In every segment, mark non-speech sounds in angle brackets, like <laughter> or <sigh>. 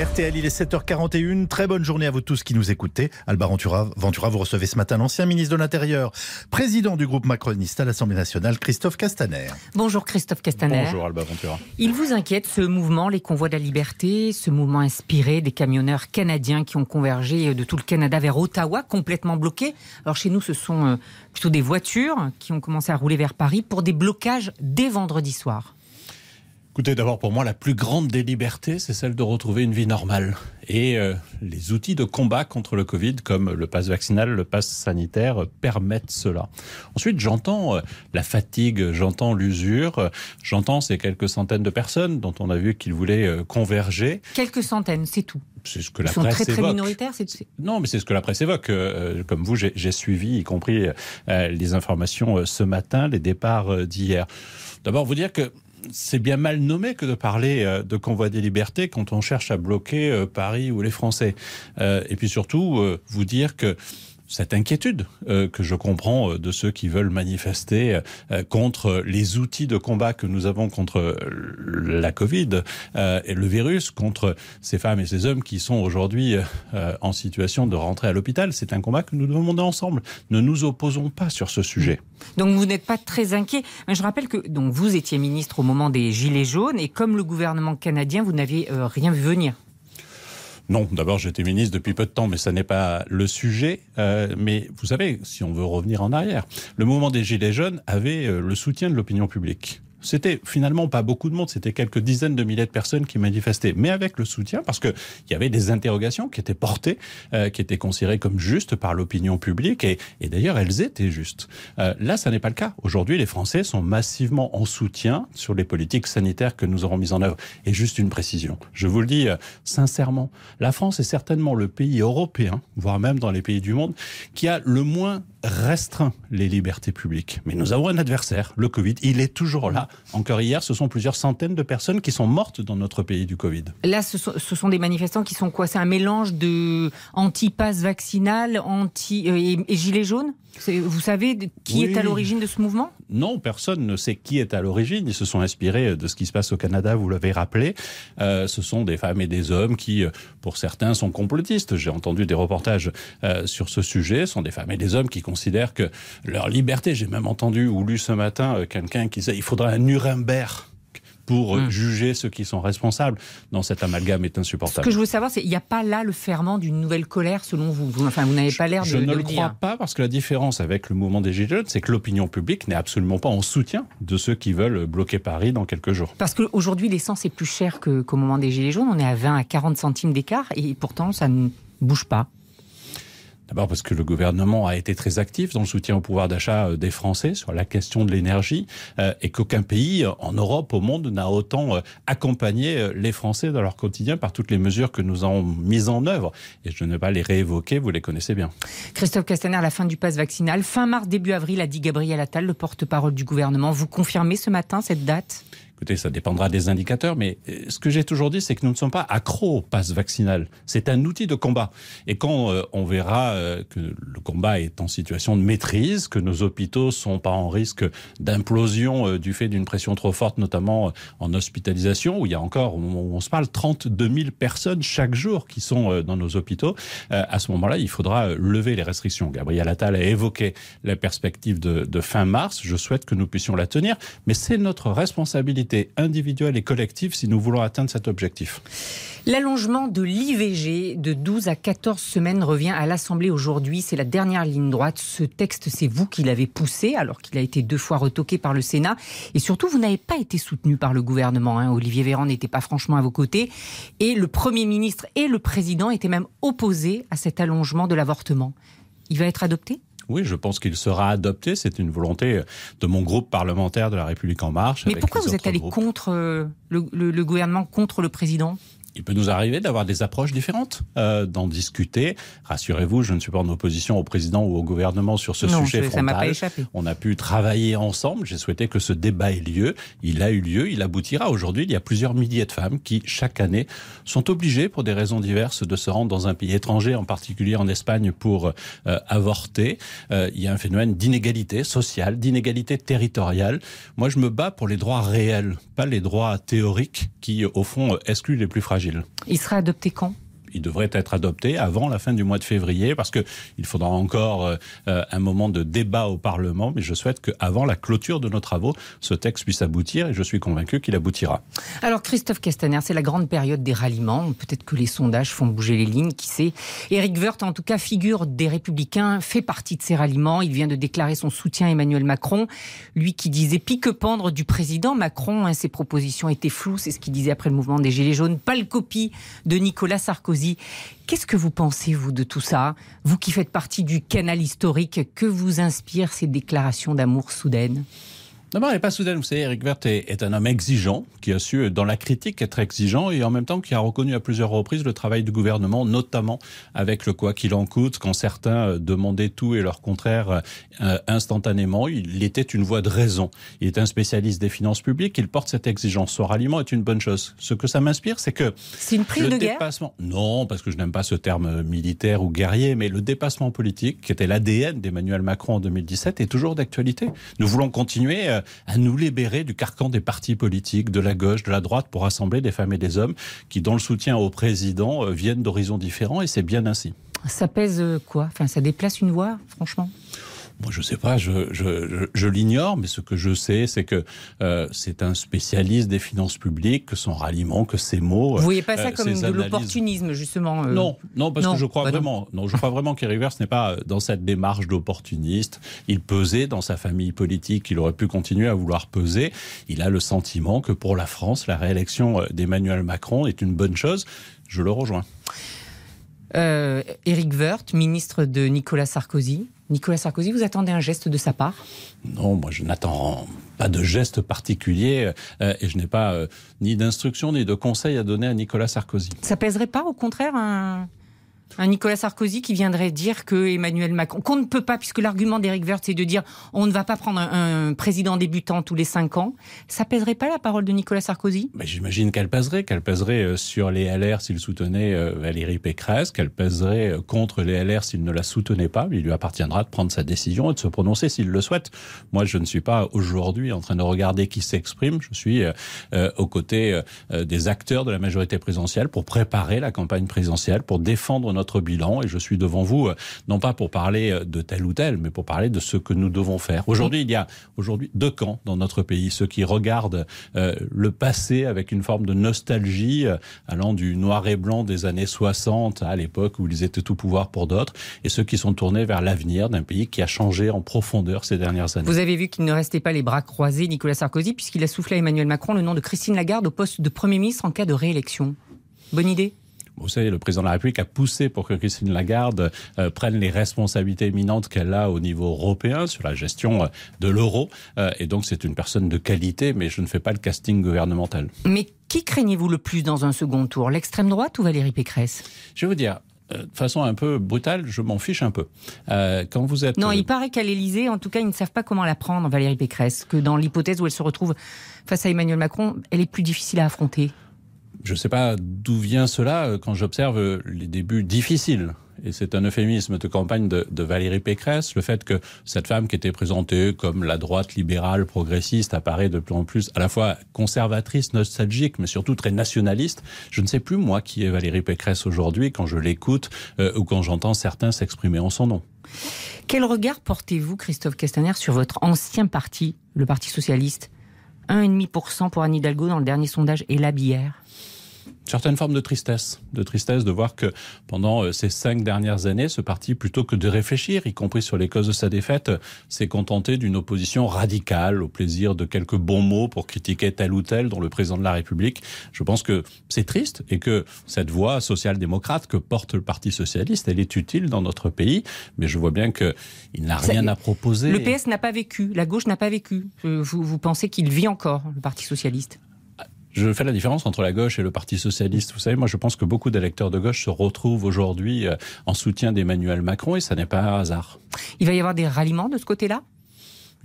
RTL, il est 7h41. Très bonne journée à vous tous qui nous écoutez. Alba Ventura, Ventura vous recevez ce matin l'ancien ministre de l'Intérieur, président du groupe macroniste à l'Assemblée nationale, Christophe Castaner. Bonjour Christophe Castaner. Bonjour Alba Ventura. Il vous inquiète ce mouvement, les convois de la liberté, ce mouvement inspiré des camionneurs canadiens qui ont convergé de tout le Canada vers Ottawa, complètement bloqués. Alors chez nous, ce sont euh, plutôt des voitures qui ont commencé à rouler vers Paris pour des blocages dès vendredi soir. Écoutez, d'abord pour moi, la plus grande des libertés, c'est celle de retrouver une vie normale. Et euh, les outils de combat contre le Covid, comme le pass vaccinal, le pass sanitaire, permettent cela. Ensuite, j'entends euh, la fatigue, j'entends l'usure, euh, j'entends ces quelques centaines de personnes dont on a vu qu'ils voulaient converger. Quelques centaines, c'est tout. C'est ce que Ils la sont presse très très évoque. minoritaires. c'est- Non, mais c'est ce que la presse évoque. Comme vous, j'ai suivi, y compris les informations ce matin, les départs d'hier. D'abord, vous dire que c'est bien mal nommé que de parler euh, de convoi des libertés quand on cherche à bloquer euh, Paris ou les Français. Euh, et puis surtout, vous dire que cette inquiétude euh, que je comprends euh, de ceux qui veulent manifester euh, contre les outils de combat que nous avons contre la Covid et le virus, contre ces femmes et ces hommes qui sont aujourd'hui en situation de rentrer à l'hôpital. C'est un combat que nous devons mener ensemble. Ne nous opposons pas sur ce sujet. Donc vous n'êtes pas très inquiet. Mais je rappelle que donc vous étiez ministre au moment des Gilets jaunes et comme le gouvernement canadien, vous n'aviez rien vu venir. Non, d'abord j'étais ministre depuis peu de temps, mais ça n'est pas le sujet. Euh, mais vous savez, si on veut revenir en arrière, le mouvement des Gilets jaunes avait euh, le soutien de l'opinion publique. C'était finalement pas beaucoup de monde, c'était quelques dizaines de milliers de personnes qui manifestaient, mais avec le soutien, parce qu'il y avait des interrogations qui étaient portées, euh, qui étaient considérées comme justes par l'opinion publique, et, et d'ailleurs elles étaient justes. Euh, là, ça n'est pas le cas. Aujourd'hui, les Français sont massivement en soutien sur les politiques sanitaires que nous aurons mises en œuvre. Et juste une précision, je vous le dis euh, sincèrement, la France est certainement le pays européen, voire même dans les pays du monde, qui a le moins restreint les libertés publiques. Mais nous avons un adversaire, le Covid. Il est toujours là. Encore hier, ce sont plusieurs centaines de personnes qui sont mortes dans notre pays du Covid. Là, ce sont, ce sont des manifestants qui sont quoi? C'est un mélange de anti-pass vaccinal, anti euh, et, et gilets jaunes? Vous savez qui Oui. est à l'origine de ce mouvement? Non, personne ne sait qui est à l'origine. Ils se sont inspirés de ce qui se passe au Canada, vous l'avez rappelé. Euh, ce sont des femmes et des hommes qui, euh, pour certains, sont complotistes. J'ai entendu des reportages euh, sur ce sujet. Ce sont des femmes et des hommes qui considèrent que leur liberté, j'ai même entendu ou lu ce matin quelqu'un qui disait il faudrait un Nuremberg pour Hmm. juger ceux qui sont responsables. Non, cet amalgame est Ce insupportable. que je veux savoir, c'est il n'y a pas là le ferment d'une nouvelle colère selon vous? Vous- enfin, vous n'avez pas l'air de, Je de ne le le crois pas parce que la différence avec le mouvement des Gilets jaunes, c'est que l'opinion publique n'est absolument pas en soutien de ceux qui veulent bloquer Paris dans quelques jours. Parce qu'aujourd'hui, l'essence est plus chère qu'au moment des Gilets jaunes. On est à 20 à 40 centimes d'écart et pourtant, ça ne bouge pas. D'abord parce que le gouvernement a été très actif dans le soutien au pouvoir d'achat euh, des Français sur la question de l'énergie euh, et qu'aucun pays euh, en Europe, au monde, n'a autant euh, accompagné les Français dans leur quotidien par toutes les mesures que nous avons mises en œuvre. Et je ne vais pas les réévoquer, vous les connaissez bien. Christophe Castaner, la fin du pass vaccinal, fin mars, début avril, a dit Gabriel Attal, le porte-parole du gouvernement. Vous confirmez ce matin cette date? Écoutez, ça dépendra des indicateurs, mais euh, ce que j'ai toujours dit, c'est que nous ne sommes pas accros au pass vaccinal. C'est un outil de combat. Et quand euh, on verra euh, que le combat est en situation de maîtrise, que nos hôpitaux sont pas en risque d'implosion du fait d'une pression trop forte, notamment en hospitalisation, où il y a encore, au moment où on se parle, 32 000 personnes chaque jour qui sont dans nos hôpitaux, à ce moment-là, il faudra lever les restrictions. Gabriel Attal a évoqué la perspective de fin mars. Je souhaite que nous puissions la tenir, mais c'est notre responsabilité individuelle et collective si nous voulons atteindre cet objectif. L'allongement de l'IVG de 12 à 14 semaines revient à l'Assemblée aujourd'hui. C'est la dernière ligne droite. Ce texte, c'est vous qui l'avez poussé, alors qu'il a été deux fois retoqué par le Sénat. Et surtout, vous n'avez pas été soutenu par le gouvernement. hein. Olivier Véran n'était pas franchement à vos côtés. Et le Premier ministre et le Président étaient même opposés à cet allongement de l'avortement. Il va être adopté? Oui, je pense qu'il sera adopté. C'est une volonté de mon groupe parlementaire de la République en marche. Mais pourquoi vous êtes allé groupes. contre euh, le, le- le gouvernement, contre le Président? Il peut nous arriver d'avoir des approches différentes, euh, d'en discuter. Rassurez-vous, je ne suis pas en opposition au président ou au gouvernement sur ce non, sujet frontal. m'a pas échappé. On a pu travailler ensemble. J'ai souhaité que ce débat ait lieu. Il a eu lieu. Il aboutira. Aujourd'hui, il y a plusieurs milliers de femmes qui, chaque année, sont obligées, pour des raisons diverses, de se rendre dans un pays étranger, en particulier en Espagne, pour euh, avorter. Euh, il y a un phénomène d'inégalité sociale, d'inégalité territoriale. Moi, je me bats pour les droits réels, pas les droits théoriques qui, au fond, excluent les plus fragiles. Il sera adopté quand? Il devrait être adopté avant la fin du mois de février parce que il faudra encore euh, un moment de débat au Parlement. Mais je souhaite qu'avant la clôture de nos travaux, ce texte puisse aboutir et je suis convaincu qu'il aboutira. Alors Christophe Castaner, c'est la grande période des ralliements. Peut-être que les sondages font bouger les lignes, qui sait. Éric Woerth, en tout cas, figure des Républicains, fait partie de ces ralliements. Il vient de déclarer son soutien à Emmanuel Macron. Lui qui disait pique-pendre du président Macron. Hein, ses propositions étaient floues, c'est ce qu'il disait après le mouvement des Gilets jaunes. Pas le copie de Nicolas Sarkozy. Qu'est-ce que vous pensez, vous, de tout ça? Vous qui faites partie du canal historique, que vous inspirent ces déclarations d'amour soudaines? D'abord, elle n'est pas soudaine. Vous savez, Eric Werth est, est, un homme exigeant, qui a su, dans la critique, être exigeant et en même temps qui a reconnu à plusieurs reprises le travail du gouvernement, notamment avec le quoi qu'il en coûte, quand certains demandaient tout et leur contraire euh, instantanément. Il était une voix de raison. Il est un spécialiste des finances publiques. Il porte cette exigence. Son ralliement est une bonne chose. Ce que ça m'inspire, c'est que. C'est une prise le de dépassement, Non, parce que je n'aime pas ce terme militaire ou guerrier, mais le dépassement politique, qui était l'ADN d'Emmanuel Macron en 2017, est toujours d'actualité. Nous voulons continuer euh, à nous libérer du carcan des partis politiques, de la gauche, de la droite, pour rassembler des femmes et des hommes qui, dans le soutien au président, euh, viennent d'horizons différents, et c'est bien ainsi. Ça pèse quoi? Enfin, ça déplace une voix, franchement? Moi, je sais pas, je, je, je, je l'ignore, mais ce que je sais, c'est que euh, c'est un spécialiste des finances publiques, que son ralliement, que ses mots. Vous voyez pas ça euh, comme ses de analyses- l'opportunisme, justement euh, Non, non, parce non, que je crois bah non. vraiment, non. je crois vraiment qu'Eric Werth n'est pas dans cette démarche d'opportuniste. Il pesait dans sa famille politique, il aurait pu continuer à vouloir peser. Il a le sentiment que pour la France, la réélection d'Emmanuel Macron est une bonne chose. Je le rejoins. Éric Woerth, ministre de Nicolas Sarkozy. Nicolas Sarkozy, vous attendez un geste de sa part? Non, moi je n'attends pas de geste particulier euh, et je n'ai pas euh, ni d'instructions ni de conseils à donner à Nicolas Sarkozy. Ça pèserait pas, au contraire, un, un Nicolas Sarkozy qui viendrait dire que Emmanuel Macron, qu'on ne peut pas, puisque l'argument d'Éric Woerth, c'est de dire on ne va pas prendre un, un président débutant tous les cinq ans. Ça pèserait pas la parole de Nicolas Sarkozy? J'imagine qu'elle pèserait, qu'elle pèserait euh, sur les LR s'il soutenait euh, Valérie Pécresse, qu'elle pèserait euh, contre les LR s'il ne la soutenait pas. Il lui appartiendra de prendre sa décision et de se prononcer s'il le souhaite. Moi, je ne suis pas aujourd'hui en train de regarder qui s'exprime. Je suis euh, aux côtés euh, des acteurs de la majorité présidentielle pour préparer la campagne présidentielle, pour défendre notre bilan. Et je suis devant vous, euh, non pas pour parler euh, de tel ou tel, mais pour parler de ce que nous devons faire. Aujourd'hui, il y a aujourd'hui deux camps dans notre pays. Ceux qui regardent euh, le passé avec une forme de nostalgie, allant du noir et blanc des années 60 à l'époque où ils étaient tout pouvoir pour d'autres, et ceux qui sont tournés vers l'avenir d'un pays qui a changé en profondeur ces dernières années. Vous avez vu qu'il ne restait pas les bras croisés, Nicolas Sarkozy, puisqu'il a soufflé à Emmanuel Macron le nom de Christine Lagarde au poste de Premier ministre en cas de réélection. Bonne idée? Vous savez, le président de la République a poussé pour que Christine Lagarde euh, prenne les responsabilités éminentes qu'elle a au niveau européen sur la gestion euh, de l'euro. Euh, et donc, c'est une personne de qualité, mais je ne fais pas le casting gouvernemental. Mais qui craignez-vous le plus dans un second tour L'extrême droite ou Valérie Pécresse? Je vais vous dire, de façon un peu brutale, je m'en fiche un peu. Euh, quand vous êtes... Non, il paraît qu'à l'Élysée, en tout cas, ils ne savent pas comment la prendre, Valérie Pécresse, que dans l'hypothèse où elle se retrouve face à Emmanuel Macron, elle est plus difficile à affronter. Je ne sais pas d'où vient cela euh, quand j'observe euh, les débuts difficiles. Et c'est un euphémisme de campagne de, Valérie Pécresse, le fait que cette femme qui était présentée comme la droite libérale progressiste apparaît de plus en plus à la fois conservatrice, nostalgique, mais surtout très nationaliste. Je ne sais plus moi qui est Valérie Pécresse aujourd'hui quand je l'écoute euh, ou quand j'entends certains s'exprimer en son nom. Quel regard portez-vous, Christophe Castaner, sur votre ancien parti, le Parti socialiste? 1,5% pour Anne Hidalgo dans le dernier sondage et la bière certaine forme de tristesse, de tristesse de voir que pendant euh, ces cinq dernières années, ce parti, plutôt que de réfléchir, y compris sur les causes de sa défaite, s'est contenté d'une opposition radicale au plaisir de quelques bons mots pour critiquer tel ou tel, dont le président de la République. Je pense que c'est triste et que cette voie social-démocrate que porte le Parti socialiste, elle est utile dans notre pays, mais je vois bien qu'il n'a rien à proposer. Le PS n'a pas vécu, la gauche n'a pas vécu. Vous, vous pensez qu'il vit encore, le Parti socialiste? Je fais la différence entre la gauche et le Parti socialiste. Vous savez, moi, je pense que beaucoup d'électeurs de gauche se retrouvent aujourd'hui euh, en soutien d'Emmanuel Macron et ça n'est pas un hasard. Il va y avoir des ralliements de ce côté-là?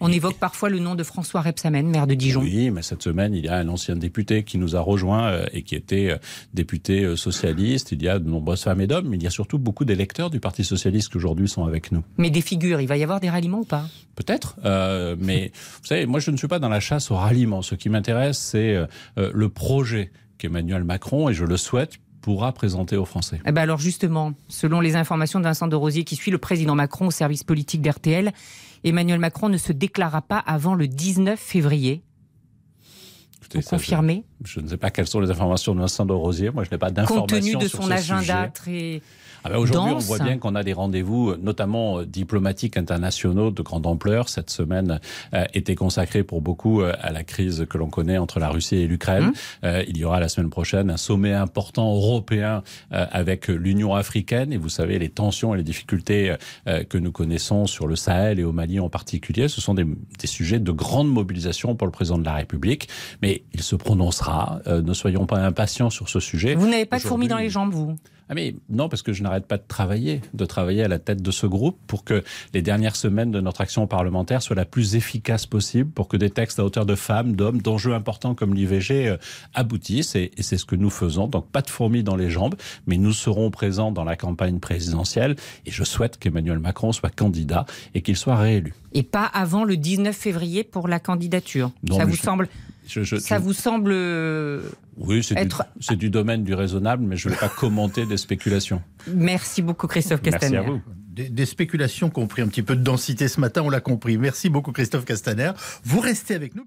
On évoque parfois le nom de François Repsamen, maire de Dijon. Oui, mais cette semaine, il y a un ancien député qui nous a rejoint euh, et qui était euh, député euh, socialiste. Il y a de nombreuses femmes et d'hommes, mais il y a surtout beaucoup d'électeurs du Parti socialiste qui aujourd'hui sont avec nous. Mais des figures, il va y avoir des ralliements ou pas? Peut-être, euh, mais <laughs> vous savez, moi je ne suis pas dans la chasse au ralliement. Ce qui m'intéresse, c'est le projet qu'Emmanuel Macron, et je le souhaite, pourra présenter aux Français. Eh ben alors justement, selon les informations de Vincent de Rosier qui suit le président Macron au service politique d'RTL, Emmanuel Macron ne se déclarera pas avant le 19 février. Écoutez, Vous confirmez Je ne sais pas quelles sont les informations de Vincent de Rosier. Moi, je n'ai pas d'informations. Compte tenu de son agenda très ah ben Aujourd'hui, on voit bien qu'on a des rendez-vous, notamment euh, diplomatiques internationaux de grande ampleur. Cette semaine euh, était consacrée pour beaucoup euh, à la crise que l'on connaît entre la Russie et l'Ukraine. Mmh. Euh, il y aura la semaine prochaine un sommet important européen euh, avec l'Union africaine. Et vous savez, les tensions et les difficultés euh, que nous connaissons sur le Sahel et au Mali en particulier, ce sont des, des, sujets de grande mobilisation pour le président de la République. Mais il se prononcera. ne soyons pas impatients sur ce sujet. Vous n'avez pas de fourmis dans les jambes, vous? Ah mais non, parce que je n'arrête pas de travailler, de travailler à la tête de ce groupe pour que les dernières semaines de notre action parlementaire soient la plus efficace possible, pour que des textes à hauteur de femmes, d'hommes, d'enjeux importants comme l'IVG euh, aboutissent. Et, et c'est ce que nous faisons. Donc pas de fourmis dans les jambes, mais nous serons présents dans la campagne présidentielle. Et je souhaite qu'Emmanuel Macron soit candidat et qu'il soit réélu. Et pas avant le 19 février pour la candidature. Non, Ça vous semble je, je, ça vous semble oui, c'est être... du, du, domaine du raisonnable, mais je ne vais pas commenter des spéculations. Merci beaucoup, Christophe Castaner. Merci à vous. Des, des, spéculations qui ont pris un petit peu de densité ce matin, on l'a compris. Merci beaucoup, Christophe Castaner. Vous restez avec nous.